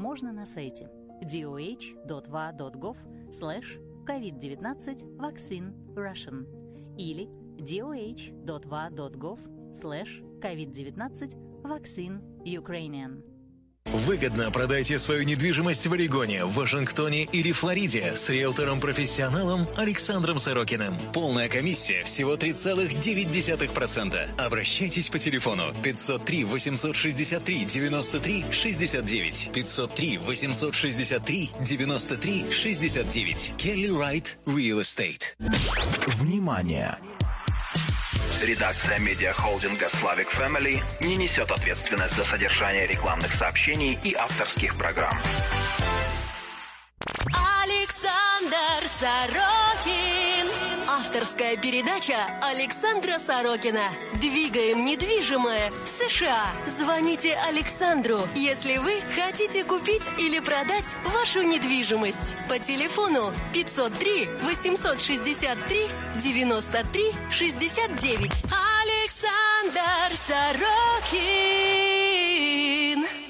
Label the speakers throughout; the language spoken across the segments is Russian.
Speaker 1: можно на сайте doh.va.gov covid-19 vaccine Russian или doh.va.gov covid-19 vaccine Ukrainian.
Speaker 2: Выгодно продайте свою недвижимость в Орегоне, Вашингтоне или Флориде с риэлтором-профессионалом Александром Сорокиным. Полная комиссия всего 3,9%. Обращайтесь по телефону 503 863 93 69 503 863 93 69. Kelly Wright Real Estate.
Speaker 3: Внимание!
Speaker 4: Редакция медиахолдинга Slavic Family не несет ответственность за содержание рекламных сообщений и авторских программ.
Speaker 5: Александр Сорокин. Авторская передача Александра Сорокина. Двигаем недвижимое в США. Звоните Александру, если вы хотите купить или продать вашу недвижимость. По телефону 503 863 93 69. Александр Сорокин.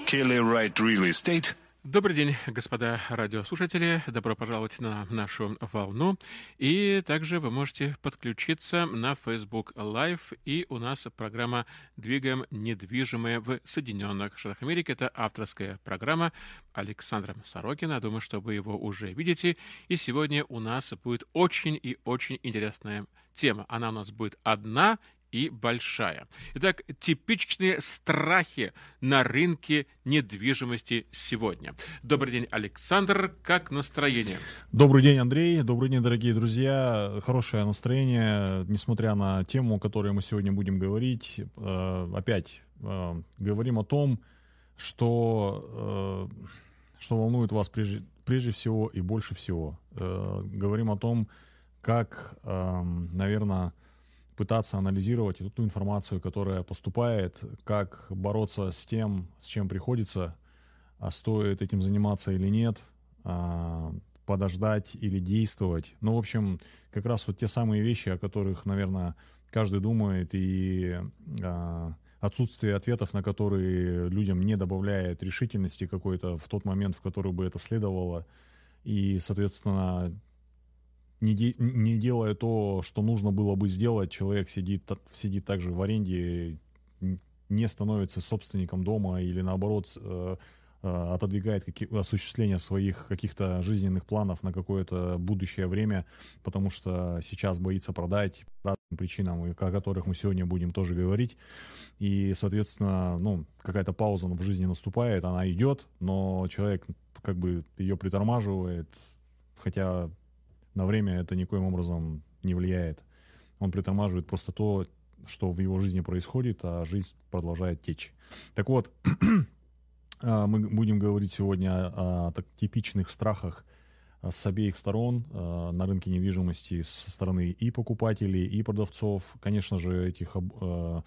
Speaker 3: Kelly Wright Real Estate
Speaker 6: Добрый день, господа радиослушатели. Добро пожаловать на нашу волну. И также вы можете подключиться на Facebook Live. И у нас программа «Двигаем недвижимое в Соединенных Штатах Америки». Это авторская программа Александра Сорокина. Думаю, что вы его уже видите. И сегодня у нас будет очень и очень интересная тема. Она у нас будет одна и большая. Итак, типичные страхи на рынке недвижимости сегодня. Добрый день, Александр. Как настроение?
Speaker 7: Добрый день, Андрей. Добрый день, дорогие друзья. Хорошее настроение, несмотря на тему, о которой мы сегодня будем говорить. Э, опять э, говорим о том, что, э, что волнует вас прежде, прежде всего и больше всего. Говорим о том, как, наверное, пытаться анализировать ту информацию, которая поступает, как бороться с тем, с чем приходится, а стоит этим заниматься или нет, а, подождать или действовать. Ну, в общем, как раз вот те самые вещи, о которых, наверное, каждый думает, и а, отсутствие ответов, на которые людям не добавляет решительности какой-то в тот момент, в который бы это следовало. И, соответственно, не, де, не делая то, что нужно было бы сделать, человек сидит, сидит также в аренде, не становится собственником дома или наоборот э, э, отодвигает какие, осуществление своих каких-то жизненных планов на какое-то будущее время, потому что сейчас боится продать по разным причинам, о которых мы сегодня будем тоже говорить. И, соответственно, ну, какая-то пауза в жизни наступает, она идет, но человек как бы ее притормаживает, хотя на время это никоим образом не влияет. Он притормаживает просто то, что в его жизни происходит, а жизнь продолжает течь. Так вот, а, мы будем говорить сегодня о, о так, типичных страхах а, с обеих сторон э, на рынке недвижимости со стороны и покупателей, и продавцов. Конечно же, этих, э,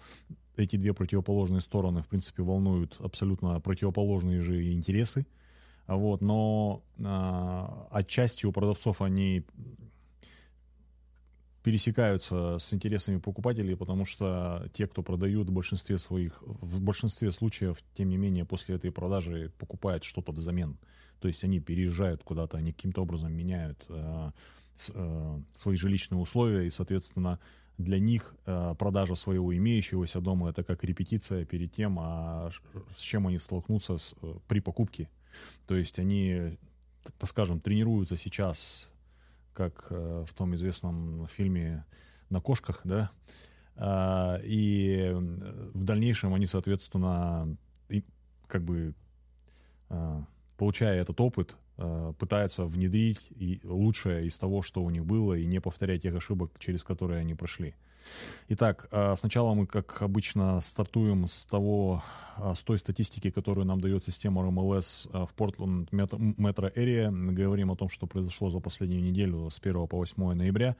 Speaker 7: эти две противоположные стороны, в принципе, волнуют абсолютно противоположные же интересы. Вот, но а, отчасти у продавцов они пересекаются с интересами покупателей, потому что те, кто продают в большинстве своих, в большинстве случаев, тем не менее, после этой продажи покупают что-то взамен. То есть они переезжают куда-то, они каким-то образом меняют э, с, э, свои жилищные условия, и, соответственно, для них э, продажа своего имеющегося дома это как репетиция перед тем, а с чем они столкнутся с, э, при покупке то есть они, так скажем, тренируются сейчас, как э, в том известном фильме «На кошках», да, а, и в дальнейшем они, соответственно, как бы а, получая этот опыт, пытаются внедрить лучшее из того, что у них было, и не повторять тех ошибок, через которые они прошли. Итак, а, сначала мы, как обычно, стартуем с того, а, с той статистики, которую нам дает система РМЛС а, в Portland Metro Area. Говорим о том, что произошло за последнюю неделю с 1 по 8 ноября.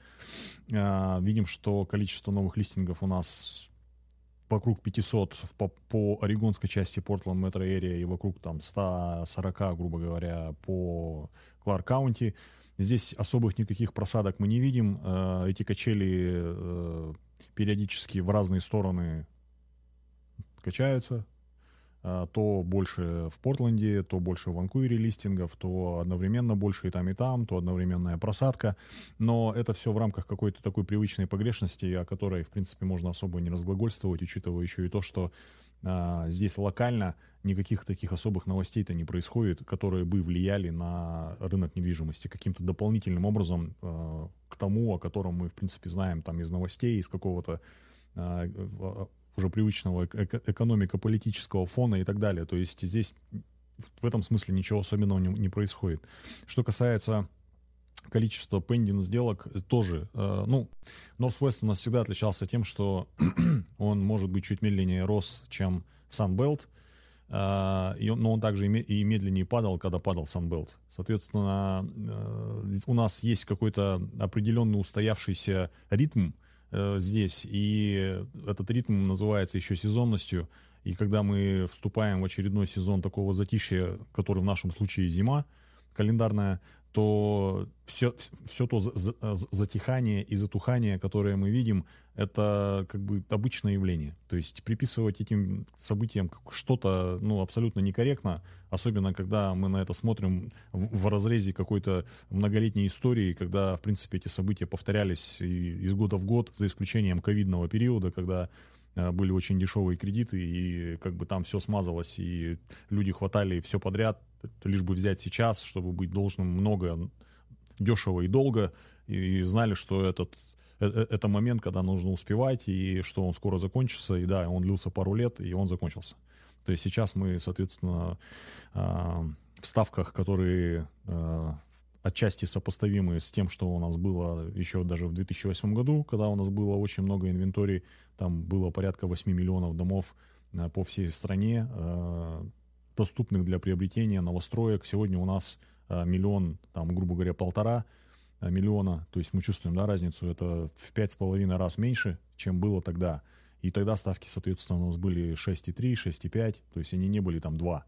Speaker 7: Видим, что количество новых листингов у нас вокруг 500 по, по орегонской части Portland Metro Area и вокруг там 140, грубо говоря, по Кларк Каунти. Здесь особых никаких просадок мы не видим. Э, эти качели э, периодически в разные стороны качаются. а, то больше в Портленде, то больше в Ванкувере листингов, то одновременно больше и там, и там, то одновременная просадка. Но это все в рамках какой-то такой привычной погрешности, о которой, в принципе, можно особо не разглагольствовать, учитывая еще и то, что а, здесь локально никаких таких особых новостей-то не происходит, которые бы влияли на рынок недвижимости каким-то дополнительным образом а, к тому, о котором мы, в принципе, знаем там из новостей, из какого-то а, уже привычного экономико-политического фона и так далее. То есть здесь в этом смысле ничего особенного не, не происходит. Что касается количества пендинг сделок, тоже, э, ну, Northwest у нас всегда отличался тем, что он может быть чуть медленнее рос, чем Sunbelt, э, но он также и медленнее падал, когда падал Sunbelt. Соответственно, э, у нас есть какой-то определенный устоявшийся ритм, здесь. И этот ритм называется еще сезонностью. И когда мы вступаем в очередной сезон такого затишья, который в нашем случае зима календарная, то все, все то затихание и затухание, которое мы видим, это как бы обычное явление. То есть приписывать этим событиям что-то ну, абсолютно некорректно, особенно когда мы на это смотрим в, в разрезе какой-то многолетней истории, когда, в принципе, эти события повторялись из года в год, за исключением ковидного периода, когда э, были очень дешевые кредиты, и как бы там все смазалось, и люди хватали все подряд, лишь бы взять сейчас, чтобы быть должным много, дешево и долго, и знали, что этот э, э, это момент, когда нужно успевать, и что он скоро закончится, и да, он длился пару лет, и он закончился. То есть сейчас мы, соответственно, а, в ставках, которые а, отчасти сопоставимы с тем, что у нас было еще даже в 2008 году, когда у нас было очень много инвенторий, там было порядка 8 миллионов домов а, по всей стране, доступных для приобретения новостроек. Сегодня у нас а, миллион, там, грубо говоря, полтора а, миллиона. То есть мы чувствуем да, разницу. Это в пять с половиной раз меньше, чем было тогда. И тогда ставки, соответственно, у нас были 6,3, 6,5. То есть они не были там 2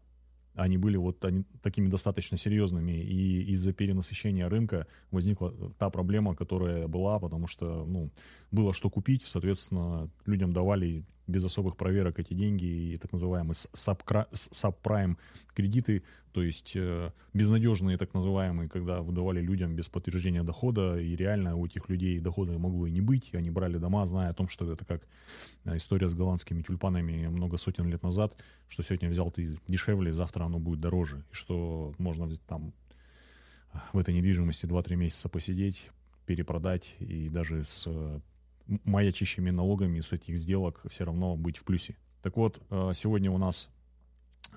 Speaker 7: они были вот они, такими достаточно серьезными, и из-за перенасыщения рынка возникла та проблема, которая была, потому что, ну, было что купить, соответственно, людям давали без особых проверок эти деньги и так называемые сабпрайм кредиты, то есть э, безнадежные так называемые, когда выдавали людям без подтверждения дохода, и реально у этих людей дохода могло и не быть, и они брали дома, зная о том, что это как э, история с голландскими тюльпанами много сотен лет назад, что сегодня взял ты дешевле, завтра оно будет дороже, и что можно взять там в этой недвижимости 2-3 месяца посидеть, перепродать и даже с маячащими налогами с этих сделок все равно быть в плюсе. Так вот, э, сегодня у нас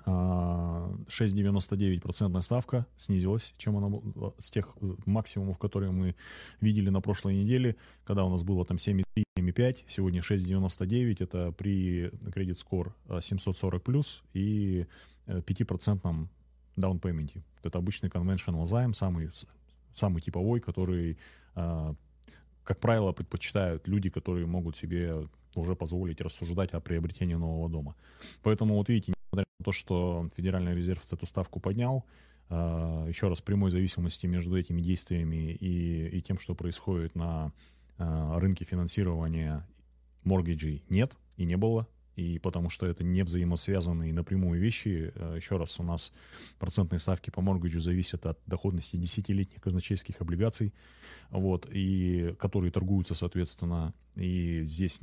Speaker 7: 6,99% э, ставка снизилась, чем она была с тех максимумов, которые мы видели на прошлой неделе, когда у нас было там 7,3, 7,5, сегодня 6,99, это при кредит скор 740 плюс и 5% down payment. Это обычный conventional займ, самый, самый типовой, который э, как правило, предпочитают люди, которые могут себе уже позволить рассуждать о приобретении нового дома. Поэтому, вот видите, несмотря на то, что Федеральный резерв эту ставку поднял, а, еще раз, прямой зависимости между этими действиями и, и тем, что происходит на а, рынке финансирования моргиджей, нет и не было и потому что это не взаимосвязанные напрямую вещи. Э, еще раз, у нас процентные ставки по моргиджу зависят от доходности десятилетних казначейских облигаций, вот, и которые торгуются, соответственно, и здесь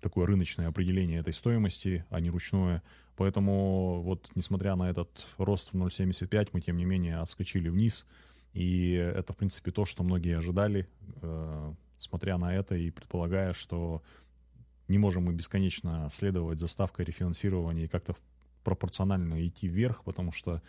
Speaker 7: такое рыночное определение этой стоимости, а не ручное. Поэтому вот несмотря на этот рост в 0,75, мы тем не менее отскочили вниз. И это, в принципе, то, что многие ожидали, э, смотря на это и предполагая, что не можем мы бесконечно следовать за ставкой рефинансирования и как-то пропорционально идти вверх, потому что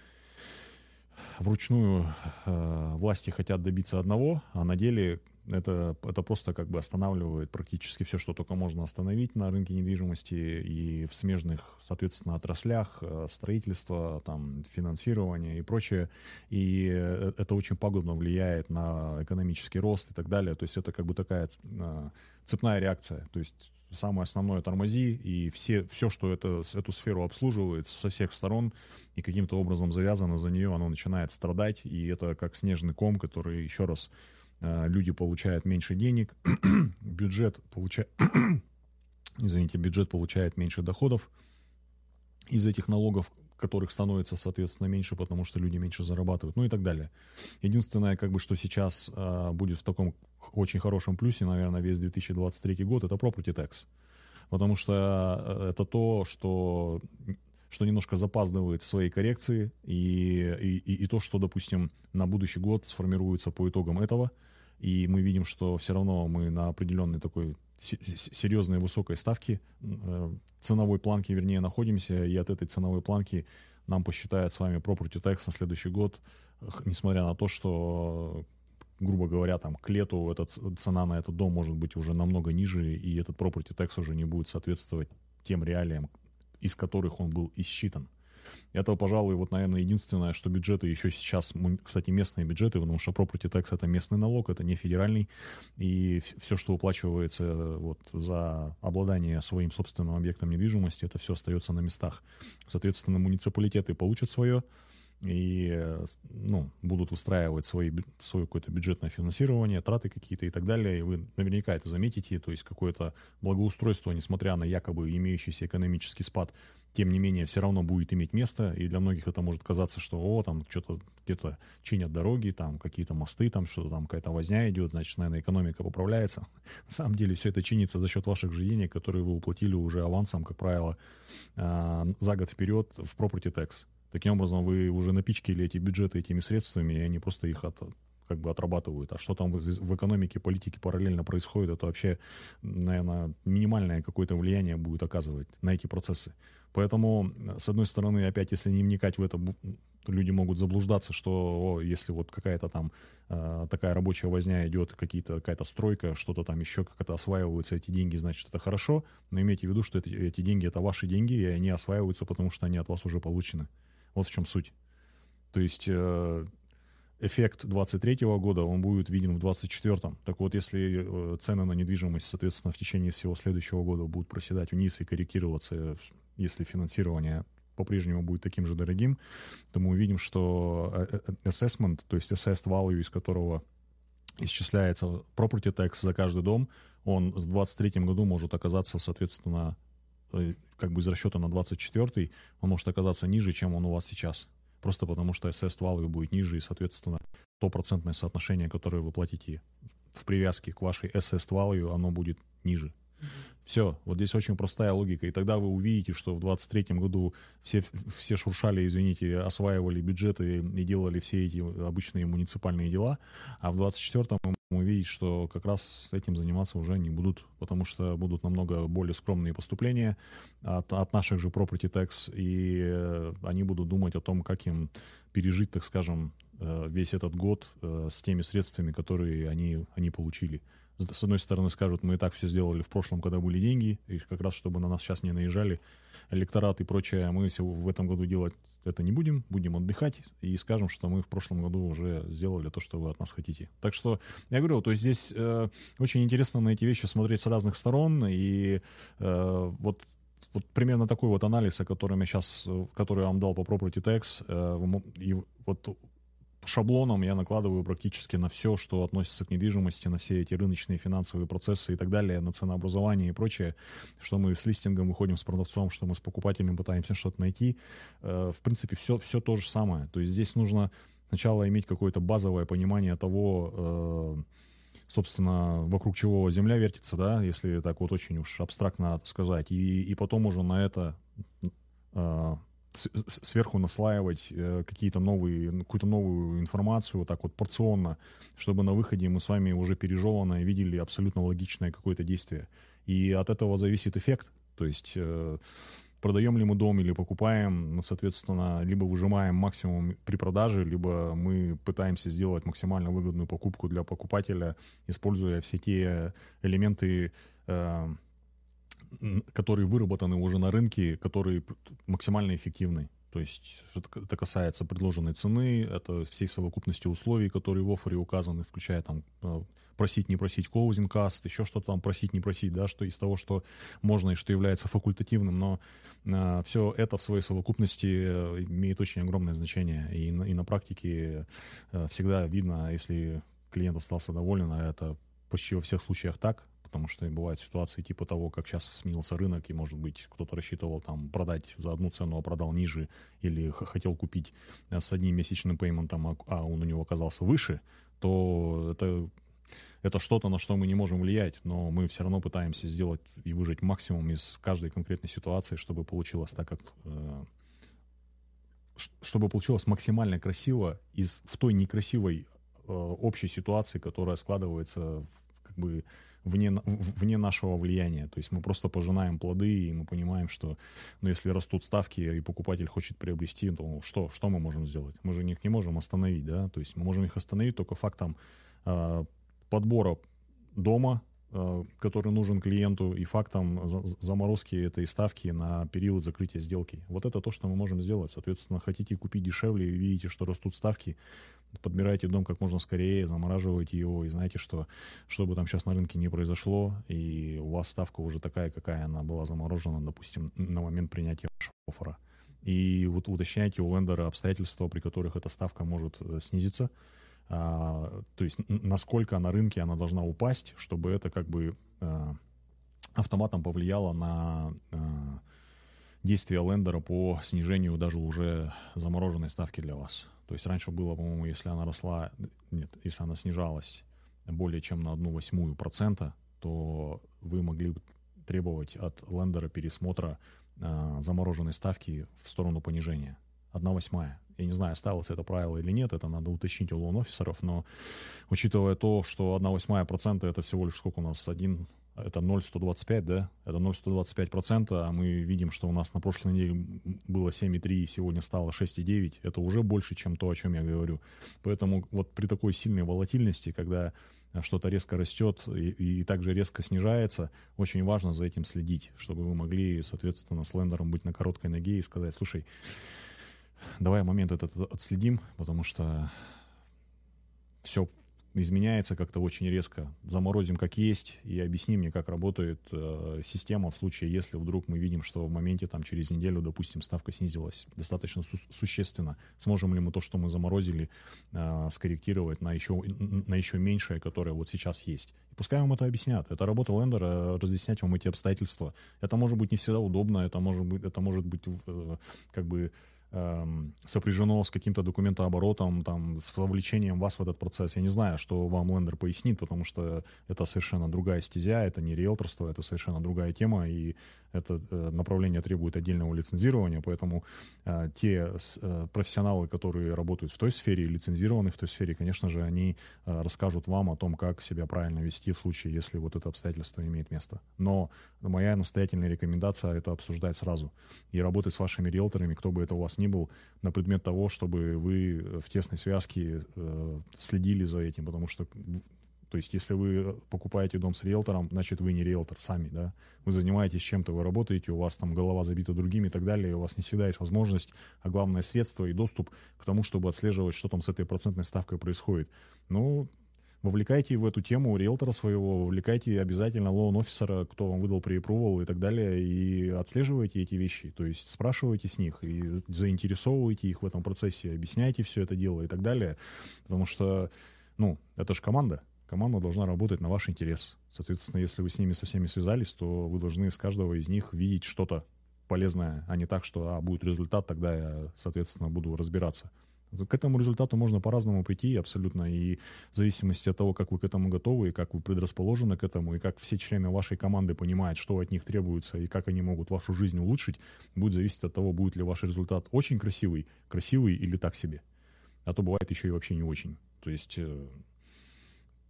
Speaker 7: вручную э, власти хотят добиться одного, а на деле это, это просто как бы останавливает практически все, что только можно остановить на рынке недвижимости и в смежных, соответственно, отраслях, э, строительства, там, финансирования и прочее. И э, это очень пагубно влияет на экономический рост и так далее. То есть это как бы такая э, цепная реакция. То есть самое основное тормози, и все, все, что это, эту сферу обслуживает со всех сторон и каким-то образом завязано за нее, оно начинает страдать, и это как снежный ком, который, еще раз, э, люди получают меньше денег, бюджет получает, извините, бюджет получает меньше доходов из этих налогов, которых становится, соответственно, меньше, потому что люди меньше зарабатывают, ну и так далее. Единственное, как бы, что сейчас э, будет в таком очень хорошем плюсе, наверное, весь 2023 год, это property tax. Потому что это то, что что немножко запаздывает в своей коррекции, и, и, и то, что, допустим, на будущий год сформируется по итогам этого, и мы видим, что все равно мы на определенной такой серьезной высокой ставки, э, ценовой планки, вернее, находимся, и от этой ценовой планки нам посчитают с вами property tax на следующий год, несмотря на то, что грубо говоря, там к лету эта цена на этот дом может быть уже намного ниже, и этот property tax уже не будет соответствовать тем реалиям, из которых он был исчитан. Это, пожалуй, вот, наверное, единственное, что бюджеты еще сейчас, кстати, местные бюджеты, потому что property tax это местный налог, это не федеральный, и все, что уплачивается вот за обладание своим собственным объектом недвижимости, это все остается на местах. Соответственно, муниципалитеты получат свое, и ну, будут выстраивать свои, свое какое-то бюджетное финансирование, траты какие-то и так далее. И вы наверняка это заметите, то есть какое-то благоустройство, несмотря на якобы имеющийся экономический спад, тем не менее все равно будет иметь место, и для многих это может казаться, что, о, там что-то где-то чинят дороги, там какие-то мосты, там что-то там какая-то возня идет, значит, наверное, экономика поправляется. На самом деле все это чинится за счет ваших же денег, которые вы уплатили уже авансом, как правило, а, за год вперед в property tax. Таким образом, вы уже напичкали эти бюджеты этими средствами, и они просто их от, как бы отрабатывают. А что там в, экономике, политике параллельно происходит, это вообще, наверное, минимальное какое-то влияние будет оказывать на эти процессы. Поэтому, с одной стороны, опять, если не вникать в это, люди могут заблуждаться, что о, если вот какая-то там э, такая рабочая возня идет, какие-то, какая-то стройка, что-то там еще как-то осваиваются эти деньги, значит, это хорошо. Но имейте в виду, что эти, эти деньги — это ваши деньги, и они осваиваются, потому что они от вас уже получены. Вот в чем суть. То есть э, эффект 23 года, он будет виден в 24-м. Так вот, если э, цены на недвижимость, соответственно, в течение всего следующего года будут проседать вниз и корректироваться, если финансирование по-прежнему будет таким же дорогим, то мы увидим, что э, assessment, то есть assessed value, из которого исчисляется property tax за каждый дом, он в 23 году может оказаться, соответственно, Э, как бы из расчета на 24 он может оказаться ниже, чем он у вас сейчас. Просто потому что assessed value будет ниже, и, соответственно, то процентное соотношение, которое вы платите в привязке к вашей assessed value, оно будет ниже. Все, вот здесь очень простая логика. И тогда вы увидите, что в 2023 году все, все шуршали, извините, осваивали бюджеты и делали все эти обычные муниципальные дела, а в 2024 мы увидеть, что как раз этим заниматься уже не будут, потому что будут намного более скромные поступления от, от наших же property tax, и э, они будут думать о том, как им пережить, так скажем, э, весь этот год э, с теми средствами, которые они, они получили с одной стороны скажут, мы и так все сделали в прошлом, когда были деньги, и как раз чтобы на нас сейчас не наезжали электорат и прочее, мы в этом году делать это не будем, будем отдыхать и скажем, что мы в прошлом году уже сделали то, что вы от нас хотите. Так что я говорю, то есть здесь э, очень интересно на эти вещи смотреть с разных сторон, и э, вот вот примерно такой вот анализ, о котором я сейчас, который я вам дал по Property э, и вот шаблоном я накладываю практически на все, что относится к недвижимости, на все эти рыночные финансовые процессы и так далее, на ценообразование и прочее, что мы с листингом выходим с продавцом, что мы с покупателем пытаемся что-то найти. Э, в принципе, все, все то же самое. То есть здесь нужно сначала иметь какое-то базовое понимание того, э, собственно, вокруг чего Земля вертится, да, если так вот очень уж абстрактно сказать, и, и потом уже на это э, сверху наслаивать э, какие-то новые, какую-то новую информацию, вот так вот порционно, чтобы на выходе мы с вами уже пережеванное видели абсолютно логичное какое-то действие. И от этого зависит эффект. То есть э, продаем ли мы дом или покупаем, соответственно, либо выжимаем максимум при продаже, либо мы пытаемся сделать максимально выгодную покупку для покупателя, используя все те элементы э, которые выработаны уже на рынке, которые максимально эффективны. То есть это касается предложенной цены, это всей совокупности условий, которые в оффере указаны, включая там э, просить, не просить closing cost, еще что-то там просить, не просить, да, что из того, что можно и что является факультативным, но э, все это в своей совокупности э, имеет очень огромное значение. И на, и на практике э, всегда видно, если клиент остался доволен, а это почти во всех случаях так, потому что бывают ситуации типа того, как сейчас сменился рынок, и, может быть, кто-то рассчитывал там продать за одну цену, а продал ниже, или хотел купить э, с одним месячным пейментом, а, а он у него оказался выше, то это это что-то, на что мы не можем влиять, но мы все равно пытаемся сделать и выжать максимум из каждой конкретной ситуации, чтобы получилось так, как э, чтобы получилось максимально красиво из в той некрасивой э, общей ситуации, которая складывается как бы вне, вне нашего влияния. То есть мы просто пожинаем плоды, и мы понимаем, что ну, если растут ставки, и покупатель хочет приобрести, то что, что мы можем сделать? Мы же их не можем остановить, да? То есть мы можем их остановить только фактом э, подбора дома, который нужен клиенту, и фактом заморозки этой ставки на период закрытия сделки. Вот это то, что мы можем сделать. Соответственно, хотите купить дешевле, видите, что растут ставки, подбирайте дом как можно скорее, замораживайте его, и знаете, что что бы там сейчас на рынке не произошло, и у вас ставка уже такая, какая она была заморожена, допустим, на момент принятия вашего оффера. И вот уточняйте у лендера обстоятельства, при которых эта ставка может э, снизиться, а, то есть насколько на рынке она должна упасть, чтобы это как бы а, автоматом повлияло на а, действия лендера по снижению даже уже замороженной ставки для вас. То есть раньше было, по-моему, если она росла, нет, если она снижалась более чем на одну восьмую процента, то вы могли требовать от лендера пересмотра э, замороженной ставки в сторону понижения. Одна восьмая. Я не знаю, оставилось это правило или нет, это надо уточнить у лоун-офисеров, но учитывая то, что 1 восьмая процента это всего лишь сколько у нас, один, это 0,125, да, это 0,125 процента, а мы видим, что у нас на прошлой неделе было 7,3, сегодня стало 6,9, это уже больше, чем то, о чем я говорю. Поэтому вот при такой сильной волатильности, когда что-то резко растет и, и также резко снижается, очень важно за этим следить, чтобы вы могли, соответственно, с лендером быть на короткой ноге и сказать, слушай, Давай момент этот отследим, потому что все изменяется как-то очень резко. Заморозим как есть и объясни мне, как работает э, система в случае, если вдруг мы видим, что в моменте там через неделю, допустим, ставка снизилась достаточно су- существенно. Сможем ли мы то, что мы заморозили, э, скорректировать на еще, на еще меньшее, которое вот сейчас есть? И пускай вам это объяснят. Это работа лендера, разъяснять вам эти обстоятельства. Это может быть не всегда удобно, это может быть, это может быть э, как бы сопряжено с каким-то документооборотом, там, с вовлечением вас в этот процесс. Я не знаю, что вам лендер пояснит, потому что это совершенно другая стезя, это не риэлторство, это совершенно другая тема, и это э, направление требует отдельного лицензирования, поэтому э, те э, профессионалы, которые работают в той сфере, лицензированы в той сфере, конечно же, они расскажут вам о том, как себя правильно вести в случае, если вот это обстоятельство имеет место. Но моя настоятельная рекомендация это обсуждать сразу и работать с вашими риэлторами, кто бы это у вас ни был, на предмет того, чтобы вы в тесной связке э, следили за этим, потому что то есть, если вы покупаете дом с риэлтором, значит, вы не риэлтор сами, да. Вы занимаетесь чем-то, вы работаете, у вас там голова забита другими и так далее, и у вас не всегда есть возможность, а главное средство и доступ к тому, чтобы отслеживать, что там с этой процентной ставкой происходит. Ну, вовлекайте в эту тему риэлтора своего, вовлекайте обязательно лоун-офисера, кто вам выдал преапрувал и так далее, и отслеживайте эти вещи, то есть спрашивайте с них и заинтересовывайте их в этом процессе, объясняйте все это дело и так далее, потому что, ну, это же команда, команда должна работать на ваш интерес. Соответственно, если вы с ними со всеми связались, то вы должны с каждого из них видеть что-то полезное, а не так, что а, будет результат, тогда я, соответственно, буду разбираться. К этому результату можно по-разному прийти абсолютно, и в зависимости от того, как вы к этому готовы, и как вы предрасположены к этому, и как все члены вашей команды понимают, что от них требуется, и как они могут вашу жизнь улучшить, будет зависеть от того, будет ли ваш результат очень красивый, красивый или так себе. А то бывает еще и вообще не очень. То есть э,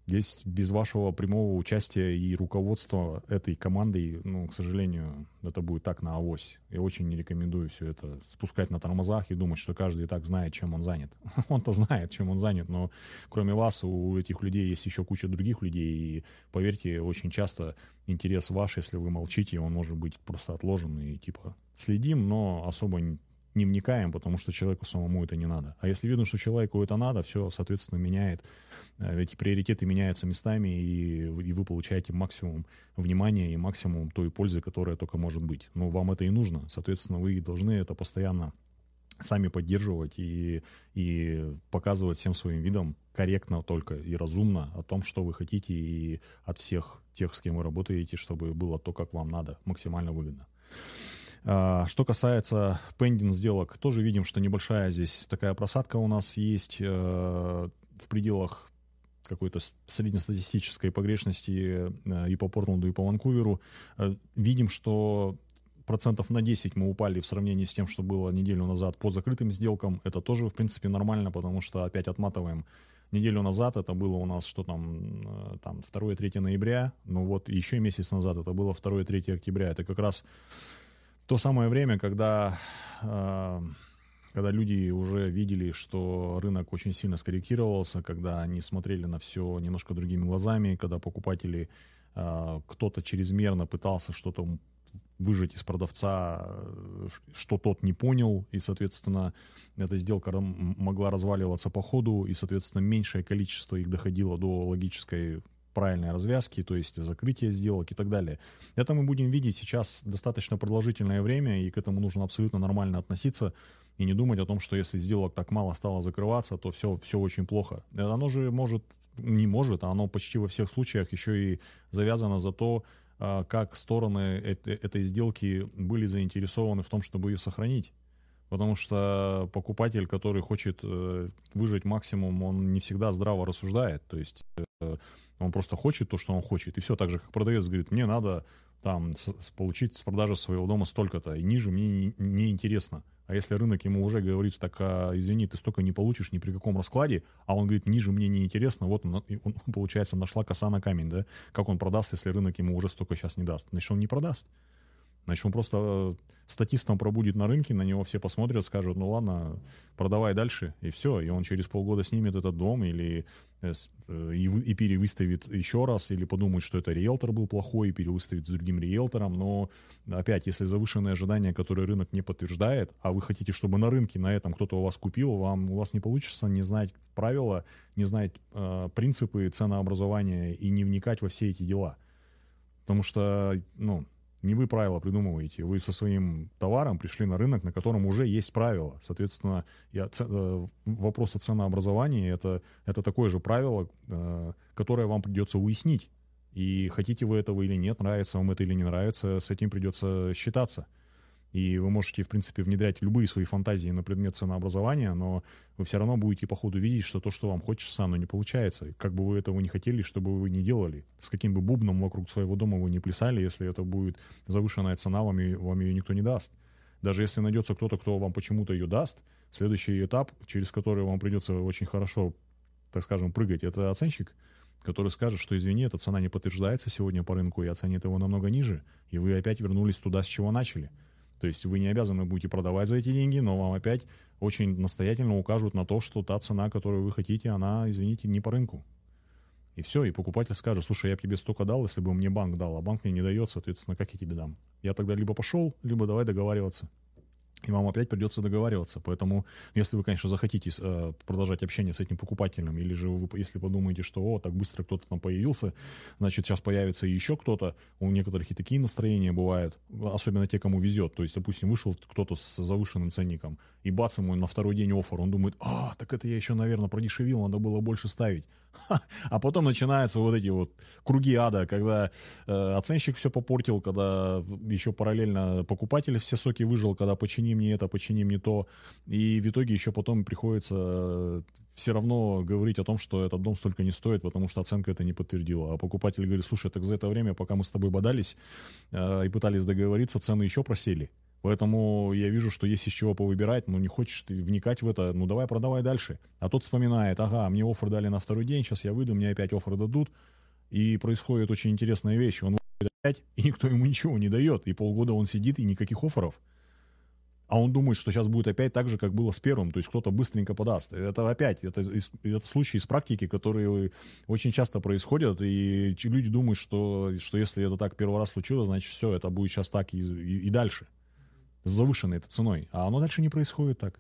Speaker 7: Здесь без вашего прямого участия и руководства этой командой, ну, к сожалению, это будет так на авось. Я очень не рекомендую все это спускать на тормозах и думать, что каждый и так знает, чем он занят. Он-то знает, чем он занят, но кроме вас у этих людей есть еще куча других людей. И поверьте, очень часто интерес ваш, если вы молчите, он может быть просто отложен и типа следим, но особо не вникаем, потому что человеку самому это не надо. А если видно, что человеку это надо, все, соответственно, меняет. Эти приоритеты меняются местами, и, и вы получаете максимум внимания и максимум той пользы, которая только может быть. Но вам это и нужно. Соответственно, вы должны это постоянно сами поддерживать и, и показывать всем своим видом корректно только и разумно о том, что вы хотите, и от всех тех, с кем вы работаете, чтобы было то, как вам надо, максимально выгодно. А, что касается пендинг сделок, тоже видим, что небольшая здесь такая просадка у нас есть э, в пределах какой-то среднестатистической погрешности э, и по Портленду, и по Ванкуверу. Э, видим, что процентов на 10 мы упали в сравнении с тем, что было неделю назад по закрытым сделкам. Это тоже, в принципе, нормально, потому что опять отматываем неделю назад это было у нас, что там, там 2-3 ноября, ну вот еще месяц назад это было 2-3 октября. Это как раз то самое время, когда, э, когда люди уже видели, что рынок очень сильно скорректировался, когда они смотрели на все немножко другими глазами, когда покупатели э, кто-то чрезмерно пытался что-то выжать из продавца, э, что тот не понял, и, соответственно, эта сделка могла разваливаться по ходу, и, соответственно, меньшее количество их доходило до логической правильной развязки, то есть закрытие сделок и так далее. Это мы будем видеть сейчас достаточно продолжительное время, и к этому нужно абсолютно нормально относиться и не думать о том, что если сделок так мало стало закрываться, то все, все очень плохо. Оно же может, не может, а оно почти во всех случаях еще и завязано за то, а, как стороны этой сделки были заинтересованы в том, чтобы ее сохранить. Потому что покупатель, который хочет э, выжать максимум, он не всегда здраво рассуждает. То есть э, он просто хочет то, что он хочет. И все так же, как продавец говорит, мне надо там получить с продажи своего дома столько-то, и ниже мне не, не интересно. А если рынок ему уже говорит, так, а, извини, ты столько не получишь ни при каком раскладе, а он говорит, ниже мне не интересно, вот он, он, получается, нашла коса на камень, да? Как он продаст, если рынок ему уже столько сейчас не даст? Значит, он не продаст. Значит, он просто э, статистом пробудет на рынке, на него все посмотрят, скажут, ну ладно, продавай дальше, и все. И он через полгода снимет этот дом или э, э, и, и перевыставит еще раз, или подумает, что это риэлтор был плохой, и перевыставит с другим риэлтором. Но опять, если завышенные ожидания, которые рынок не подтверждает, а вы хотите, чтобы на рынке на этом кто-то у вас купил, вам, у вас не получится не знать правила, не знать э, принципы ценообразования и не вникать во все эти дела. Потому что, ну, не вы правила придумываете, вы со своим товаром пришли на рынок, на котором уже есть правила. Соответственно, я, э, вопрос о ценообразовании это, это такое же правило, э, которое вам придется уяснить. И хотите вы этого или нет, нравится вам это или не нравится, с этим придется считаться. И вы можете, в принципе, внедрять любые свои фантазии на предмет ценообразования, но вы все равно будете по ходу видеть, что то, что вам хочется, оно не получается. как бы вы этого не хотели, чтобы вы не делали. С каким бы бубном вокруг своего дома вы не плясали, если это будет завышенная цена, вам, ее, вам ее никто не даст. Даже если найдется кто-то, кто вам почему-то ее даст, следующий этап, через который вам придется очень хорошо, так скажем, прыгать, это оценщик, который скажет, что, извини, эта цена не подтверждается сегодня по рынку и оценит его намного ниже, и вы опять вернулись туда, с чего начали – то есть вы не обязаны будете продавать за эти деньги, но вам опять очень настоятельно укажут на то, что та цена, которую вы хотите, она, извините, не по рынку. И все, и покупатель скажет, слушай, я бы тебе столько дал, если бы мне банк дал, а банк мне не дает, соответственно, как я тебе дам? Я тогда либо пошел, либо давай договариваться и вам опять придется договариваться. Поэтому, если вы, конечно, захотите э, продолжать общение с этим покупателем, или же вы, если подумаете, что, о, так быстро кто-то там появился, значит, сейчас появится еще кто-то, у некоторых и такие настроения бывают, особенно те, кому везет. То есть, допустим, вышел кто-то с завышенным ценником, и бац ему на второй день оффер, он думает, а, так это я еще, наверное, продешевил, надо было больше ставить. А потом начинаются вот эти вот круги ада, когда э, оценщик все попортил, когда еще параллельно покупатель все соки выжил, когда почини мне это, почини мне то. И в итоге еще потом приходится э, все равно говорить о том, что этот дом столько не стоит, потому что оценка это не подтвердила. А покупатель говорит, слушай, так за это время, пока мы с тобой бодались э, и пытались договориться, цены еще просели. Поэтому я вижу, что есть из чего повыбирать, но не хочешь ты вникать в это, ну давай продавай дальше. А тот вспоминает, ага, мне офер дали на второй день, сейчас я выйду, мне опять офер дадут. И происходит очень интересная вещь. Он опять, и никто ему ничего не дает. И полгода он сидит, и никаких офферов. А он думает, что сейчас будет опять так же, как было с первым. То есть кто-то быстренько подаст. Это опять, это, это случаи из практики, которые очень часто происходят. И люди думают, что, что если это так первый раз случилось, значит все, это будет сейчас так и, и, и дальше завышенной этой ценой. А оно дальше не происходит так.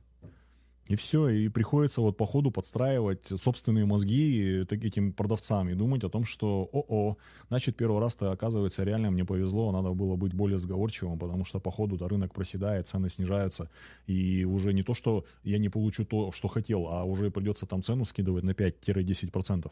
Speaker 7: И все, и приходится вот по ходу подстраивать собственные мозги этим продавцам и думать о том, что о-о, значит, первый раз-то, оказывается, реально мне повезло, надо было быть более сговорчивым, потому что по ходу-то рынок проседает, цены снижаются, и уже не то, что я не получу то, что хотел, а уже придется там цену скидывать на 5-10%.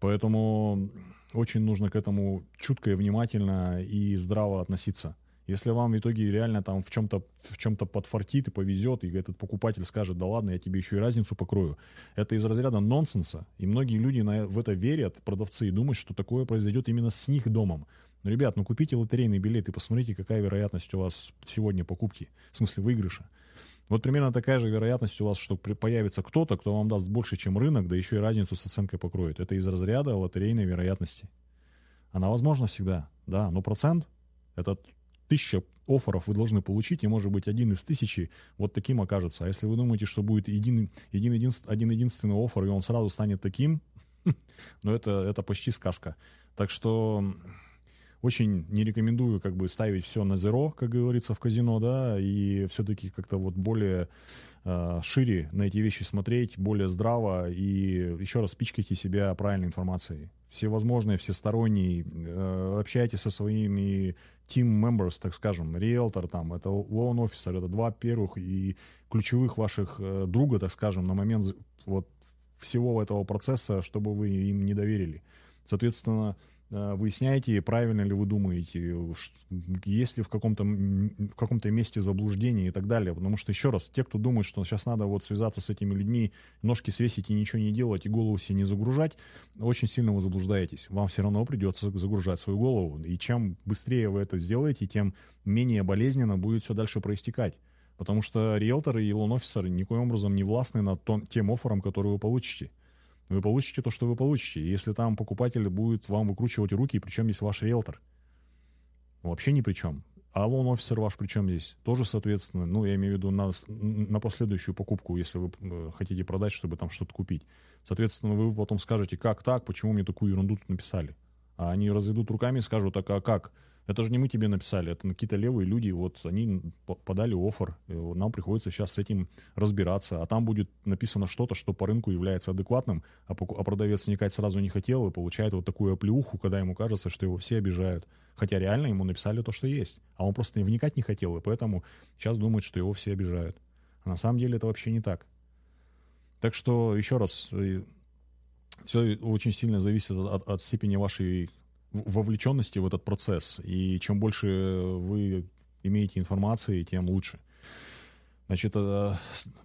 Speaker 7: Поэтому очень нужно к этому чутко и внимательно и здраво относиться. Если вам в итоге реально там в чем-то в чем-то подфартит и повезет, и этот покупатель скажет, да ладно, я тебе еще и разницу покрою, это из разряда нонсенса. И многие люди на, в это верят, продавцы, и думают, что такое произойдет именно с них домом. Но, ребят, ну купите лотерейный билет и посмотрите, какая вероятность у вас сегодня покупки, в смысле выигрыша. Вот примерно такая же вероятность у вас, что появится кто-то, кто вам даст больше, чем рынок, да еще и разницу с оценкой покроет. Это из разряда лотерейной вероятности. Она возможна всегда, да, но процент, это тысяча офферов вы должны получить, и, может быть, один из тысячи вот таким окажется. А если вы думаете, что будет един, един, един, один единственный оффер, и он сразу станет таким, ну, это, это почти сказка. Так что очень не рекомендую как бы ставить все на зеро, как говорится в казино, да, и все-таки как-то вот более э, шире на эти вещи смотреть, более здраво и еще раз пичкайте себя правильной информацией. Всевозможные, всесторонние, э, общайтесь со своими team members, так скажем, риэлтор там, это loan officer, это два первых и ключевых ваших э, друга, так скажем, на момент вот всего этого процесса, чтобы вы им не доверили. Соответственно, выясняете, правильно ли вы думаете, есть ли в каком-то, в каком-то месте заблуждение и так далее. Потому что, еще раз, те, кто думает, что сейчас надо вот связаться с этими людьми, ножки свесить и ничего не делать, и голову себе не загружать, очень сильно вы заблуждаетесь. Вам все равно придется загружать свою голову. И чем быстрее вы это сделаете, тем менее болезненно будет все дальше проистекать. Потому что риэлторы и лон-офисеры никоим образом не властны над тем оффером, который вы получите вы получите то, что вы получите. Если там покупатель будет вам выкручивать руки, причем здесь ваш риэлтор. Вообще ни при чем. А лоун-офисер ваш причем здесь? Тоже, соответственно, ну, я имею в виду на, на последующую покупку, если вы э, хотите продать, чтобы там что-то купить. Соответственно, вы потом скажете, как так, почему мне такую ерунду тут написали. А они разведут руками и скажут, так а как? Это же не мы тебе написали, это какие-то левые люди, вот они подали офер, нам приходится сейчас с этим разбираться, а там будет написано что-то, что по рынку является адекватным, а, а продавец вникать сразу не хотел и получает вот такую оплеуху, когда ему кажется, что его все обижают. Хотя реально ему написали то, что есть, а он просто вникать не хотел, и поэтому сейчас думает, что его все обижают. А на самом деле это вообще не так. Так что, еще раз, э, все очень сильно зависит от, от степени вашей вовлеченности в этот процесс. И чем больше вы имеете информации, тем лучше. Значит, э,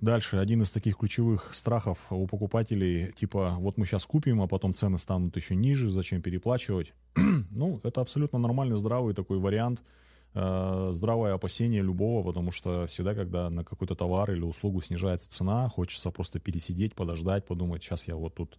Speaker 7: дальше один из таких ключевых страхов у покупателей, типа, вот мы сейчас купим, а потом цены станут еще ниже, зачем переплачивать? ну, это абсолютно нормальный, здравый такой вариант – э, здравое опасение любого, потому что всегда, когда на какой-то товар или услугу снижается цена, хочется просто пересидеть, подождать, подумать, сейчас я вот тут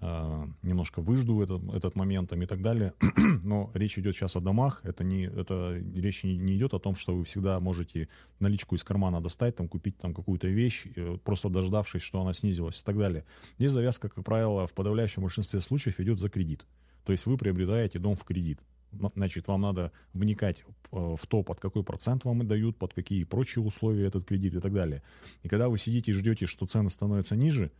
Speaker 7: э, немножко выжду этот, этот момент и так далее. Но речь идет сейчас о домах, это не, это речь не, не идет о том, что вы всегда можете наличку из кармана достать, там купить там какую-то вещь, э, просто дождавшись, что она снизилась и так далее. Здесь завязка, как правило, в подавляющем большинстве случаев идет за кредит. То есть вы приобретаете дом в кредит значит, вам надо вникать э, в то, под какой процент вам дают, под какие прочие условия этот кредит и так далее. И когда вы сидите и ждете, что цены становятся ниже,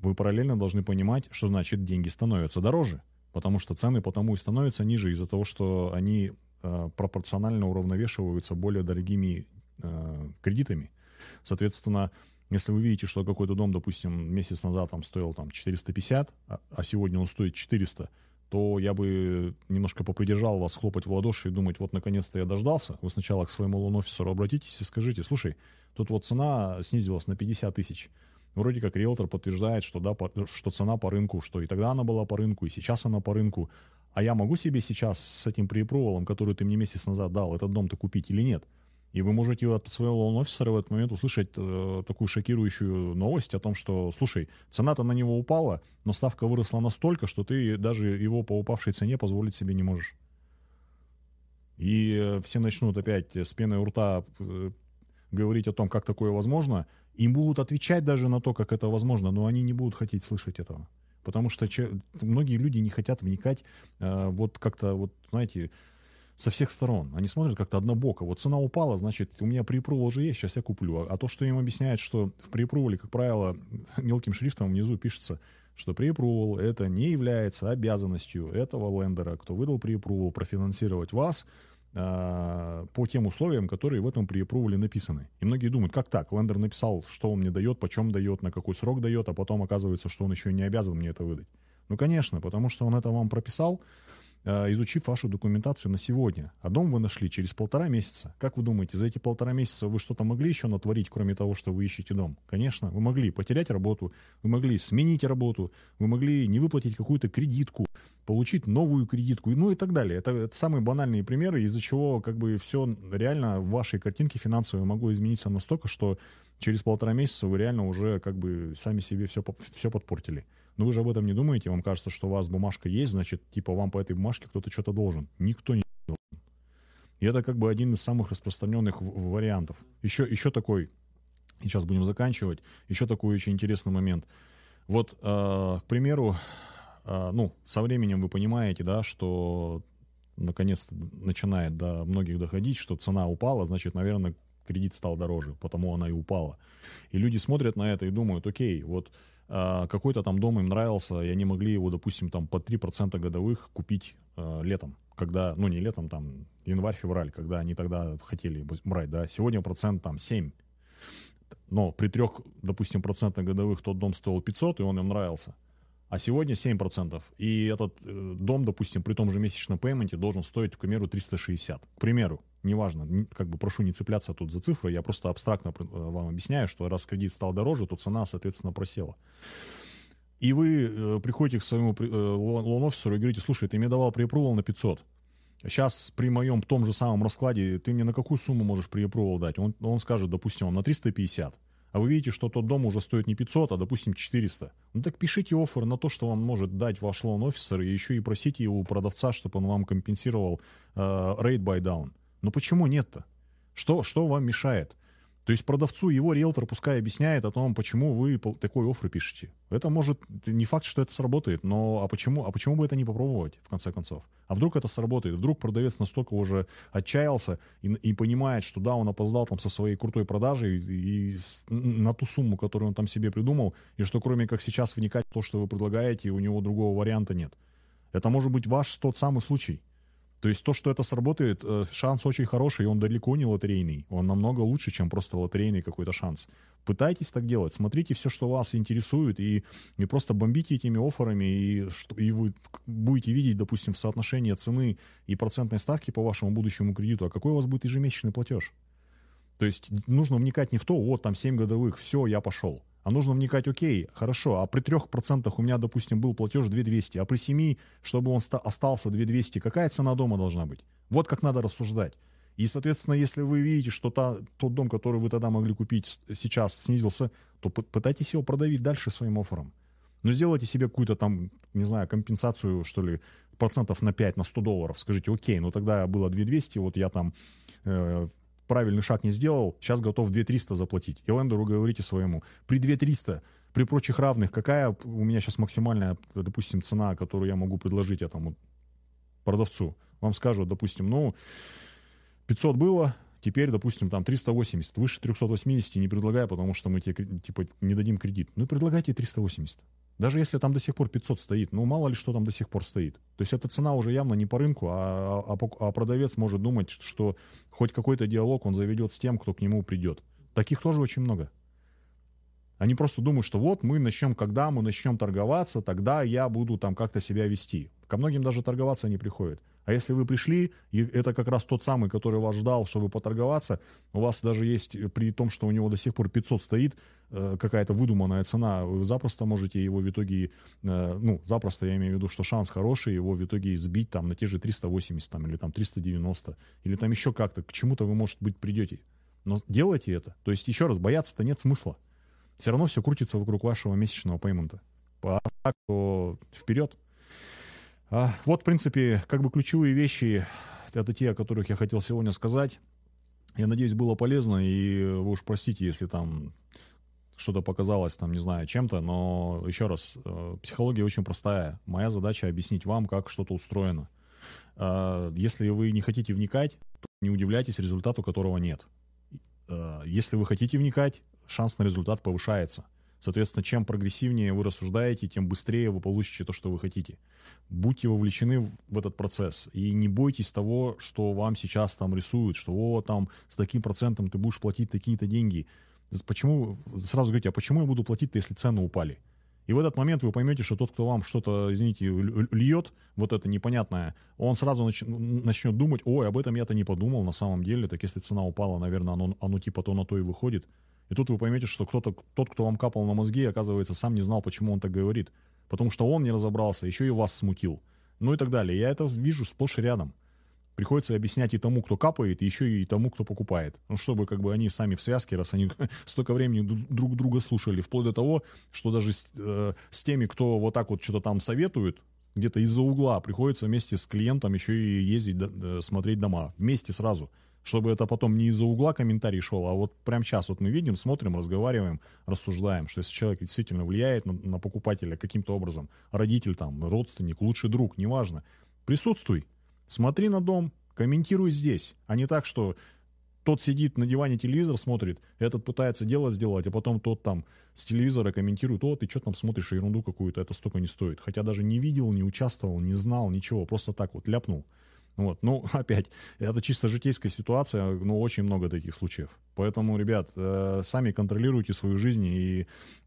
Speaker 7: вы параллельно должны понимать, что значит деньги становятся дороже. Потому что цены потому и становятся ниже из-за того, что они э, пропорционально уравновешиваются более дорогими э, кредитами. Соответственно, если вы видите, что какой-то дом, допустим, месяц назад там стоил там 450, а, а сегодня он стоит 400, то я бы немножко попридержал вас хлопать в ладоши и думать, вот наконец-то я дождался. Вы сначала к своему лон-офисеру обратитесь и скажите, слушай, тут вот цена снизилась на 50 тысяч. Вроде как риэлтор подтверждает, что, да, по, что цена по рынку, что и тогда она была по рынку, и сейчас она по рынку. А я могу себе сейчас с этим преапрувалом, который ты мне месяц назад дал, этот дом-то купить или нет? И вы можете от своего лоун-офисера в этот момент услышать э, такую шокирующую новость о том, что, слушай, цена-то на него упала, но ставка выросла настолько, что ты даже его по упавшей цене позволить себе не можешь. И э, все начнут опять с пеной у рта э, говорить о том, как такое возможно. Им будут отвечать даже на то, как это возможно, но они не будут хотеть слышать этого. Потому что че, многие люди не хотят вникать, э, вот как-то, вот, знаете, со всех сторон. Они смотрят как-то однобоко. Вот цена упала, значит, у меня преапрувал уже есть, сейчас я куплю. А, а то, что им объясняют, что в преапрувале, как правило, мелким шрифтом внизу пишется, что преапрувал это не является обязанностью этого лендера, кто выдал преапрувал, профинансировать вас э, по тем условиям, которые в этом преапрувале написаны. И многие думают, как так? Лендер написал, что он мне дает, почем дает, на какой срок дает, а потом оказывается, что он еще и не обязан мне это выдать. Ну, конечно, потому что он это вам прописал, изучив вашу документацию на сегодня. А дом вы нашли через полтора месяца. Как вы думаете, за эти полтора месяца вы что-то могли еще натворить, кроме того, что вы ищете дом? Конечно, вы могли потерять работу, вы могли сменить работу, вы могли не выплатить какую-то кредитку, получить новую кредитку, ну и так далее. Это, это самые банальные примеры, из-за чего как бы все реально в вашей картинке финансовой могло измениться настолько, что через полтора месяца вы реально уже как бы сами себе все, все подпортили. Но вы же об этом не думаете, вам кажется, что у вас бумажка есть, значит, типа вам по этой бумажке кто-то что-то должен. Никто не должен. И это как бы один из самых распространенных вариантов. Еще, еще такой, и сейчас будем заканчивать, еще такой очень интересный момент. Вот, э, к примеру, э, ну, со временем вы понимаете, да, что наконец-то начинает до многих доходить, что цена упала, значит, наверное, кредит стал дороже, потому она и упала. И люди смотрят на это и думают, окей, вот а, какой-то там дом им нравился, и они могли его, допустим, там по 3% годовых купить э, летом, когда, ну не летом, там январь-февраль, когда они тогда хотели брать, да, сегодня процент там 7, но при трех, допустим, процентах годовых тот дом стоил 500, и он им нравился а сегодня 7%. И этот э, дом, допустим, при том же месячном пейменте должен стоить, к примеру, 360. К примеру, неважно, как бы прошу не цепляться тут за цифры, я просто абстрактно э, вам объясняю, что раз кредит стал дороже, то цена, соответственно, просела. И вы э, приходите к своему лон-офисеру и говорите, слушай, ты мне давал преапрувал на 500. Сейчас при моем том же самом раскладе ты мне на какую сумму можешь преапрувал дать? Он, он скажет, допустим, на 350 а вы видите, что тот дом уже стоит не 500, а, допустим, 400, ну так пишите офер на то, что вам может дать ваш лоун-офисер, и еще и просите его у продавца, чтобы он вам компенсировал э, rate buy down. Но почему нет-то? Что, что вам мешает? То есть продавцу его риэлтор пускай объясняет о том, почему вы такой офер пишете. Это может, не факт, что это сработает, но а почему, а почему бы это не попробовать, в конце концов? А вдруг это сработает? Вдруг продавец настолько уже отчаялся и, и понимает, что да, он опоздал там со своей крутой продажей и, и на ту сумму, которую он там себе придумал, и что кроме как сейчас вникать в то, что вы предлагаете, у него другого варианта нет. Это может быть ваш тот самый случай. То есть то, что это сработает, э, шанс очень хороший, и он далеко не лотерейный. Он намного лучше, чем просто лотерейный какой-то шанс. Пытайтесь так делать, смотрите все, что вас интересует, и не просто бомбите этими офферами, и, и вы будете видеть, допустим, в соотношении цены и процентной ставки по вашему будущему кредиту, а какой у вас будет ежемесячный платеж. То есть нужно вникать не в то, вот там 7 годовых, все, я пошел. А нужно вникать, окей, хорошо, а при 3% у меня, допустим, был платеж 2200, а при 7, чтобы он остался 2200, какая цена дома должна быть? Вот как надо рассуждать. И, соответственно, если вы видите, что та, тот дом, который вы тогда могли купить, сейчас снизился, то пытайтесь его продавить дальше своим оффером. Но сделайте себе какую-то там, не знаю, компенсацию, что ли, процентов на 5, на 100 долларов. Скажите, окей, ну тогда было 2200, вот я там э, правильный шаг не сделал, сейчас готов 2300 заплатить. И лендеру говорите своему, при 2300, при прочих равных, какая у меня сейчас максимальная, допустим, цена, которую я могу предложить этому продавцу? Вам скажут, допустим, ну, 500 было, теперь, допустим, там 380, выше 380 не предлагаю, потому что мы тебе, типа, не дадим кредит. Ну, предлагайте 380. Даже если там до сих пор 500 стоит, ну мало ли что там до сих пор стоит. То есть эта цена уже явно не по рынку, а, а, а продавец может думать, что хоть какой-то диалог он заведет с тем, кто к нему придет. Таких тоже очень много. Они просто думают, что вот мы начнем, когда мы начнем торговаться, тогда я буду там как-то себя вести. Ко многим даже торговаться не приходят. А если вы пришли, и это как раз тот самый, который вас ждал, чтобы поторговаться, у вас даже есть, при том, что у него до сих пор 500 стоит, какая-то выдуманная цена, вы запросто можете его в итоге, э, ну, запросто я имею в виду, что шанс хороший, его в итоге сбить там на те же 380 там, или там 390, или там еще как-то, к чему-то вы, может быть, придете. Но делайте это. То есть, еще раз, бояться-то нет смысла. Все равно все крутится вокруг вашего месячного пеймента. А так, то вперед. А, вот, в принципе, как бы ключевые вещи, это те, о которых я хотел сегодня сказать. Я надеюсь, было полезно, и вы уж простите, если там что-то показалось, там, не знаю, чем-то, но еще раз, э, психология очень простая. Моя задача объяснить вам, как что-то устроено. Э, если вы не хотите вникать, то не удивляйтесь результату, которого нет. Э, если вы хотите вникать, шанс на результат повышается. Соответственно, чем прогрессивнее вы рассуждаете, тем быстрее вы получите то, что вы хотите. Будьте вовлечены в этот процесс и не бойтесь того, что вам сейчас там рисуют, что о, там с таким процентом ты будешь платить такие-то деньги. Почему, сразу говорите, а почему я буду платить-то, если цены упали? И в этот момент вы поймете, что тот, кто вам что-то, извините, льет, вот это непонятное, он сразу нач- начнет думать, ой, об этом я-то не подумал на самом деле, так если цена упала, наверное, оно, оно типа то на то и выходит. И тут вы поймете, что кто-то, тот, кто вам капал на мозги, оказывается, сам не знал, почему он так говорит. Потому что он не разобрался, еще и вас смутил. Ну и так далее. Я это вижу сплошь и рядом. Приходится объяснять и тому, кто капает, и еще и тому, кто покупает. Ну, чтобы как бы они сами в связке, раз они столько времени друг друга слушали, вплоть до того, что даже с, э, с теми, кто вот так вот что-то там советует, где-то из-за угла приходится вместе с клиентом еще и ездить, да, смотреть дома. Вместе сразу чтобы это потом не из-за угла комментарий шел, а вот прямо сейчас вот мы видим, смотрим, разговариваем, рассуждаем, что если человек действительно влияет на, на покупателя каким-то образом, родитель там, родственник, лучший друг, неважно, присутствуй, смотри на дом, комментируй здесь, а не так, что тот сидит на диване, телевизор смотрит, этот пытается дело сделать, а потом тот там с телевизора комментирует, о, ты что там смотришь, ерунду какую-то, это столько не стоит. Хотя даже не видел, не участвовал, не знал, ничего, просто так вот ляпнул. Вот. Ну, опять, это чисто житейская ситуация, но очень много таких случаев. Поэтому, ребят, э, сами контролируйте свою жизнь и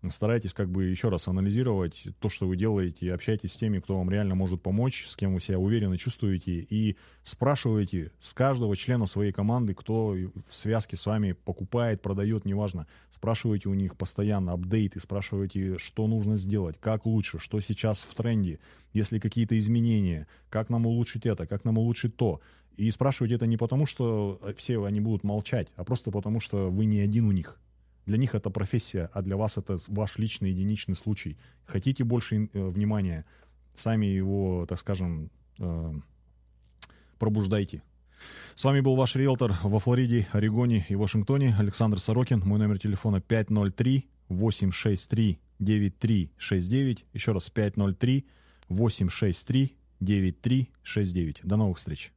Speaker 7: старайтесь как бы еще раз анализировать то, что вы делаете, общайтесь с теми, кто вам реально может помочь, с кем вы себя уверенно чувствуете, и спрашивайте с каждого члена своей команды, кто в связке с вами покупает, продает, неважно. Спрашивайте у них постоянно апдейты, спрашивайте, что нужно сделать, как лучше, что сейчас в тренде, если какие-то изменения, как нам улучшить это, как нам улучшить то. И спрашивать это не потому, что э, все они будут молчать, а просто потому, что вы не один у них. Для них это профессия, а для вас это ваш личный единичный случай. Хотите больше э, внимания, сами его, так скажем, э, пробуждайте. С вами был ваш риэлтор во Флориде, Орегоне и Вашингтоне Александр Сорокин. Мой номер телефона 503 863 9369. Еще раз 503 863 9369. До новых встреч.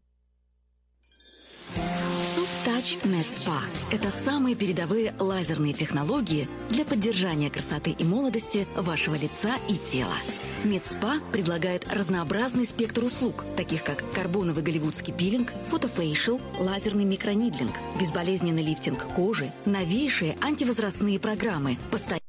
Speaker 8: Touch Med Spa – это самые передовые лазерные технологии для поддержания красоты и молодости вашего лица и тела. Медспа предлагает разнообразный спектр услуг, таких как карбоновый голливудский пилинг, фотофейшл, лазерный микронидлинг, безболезненный лифтинг кожи, новейшие антивозрастные программы, постоянно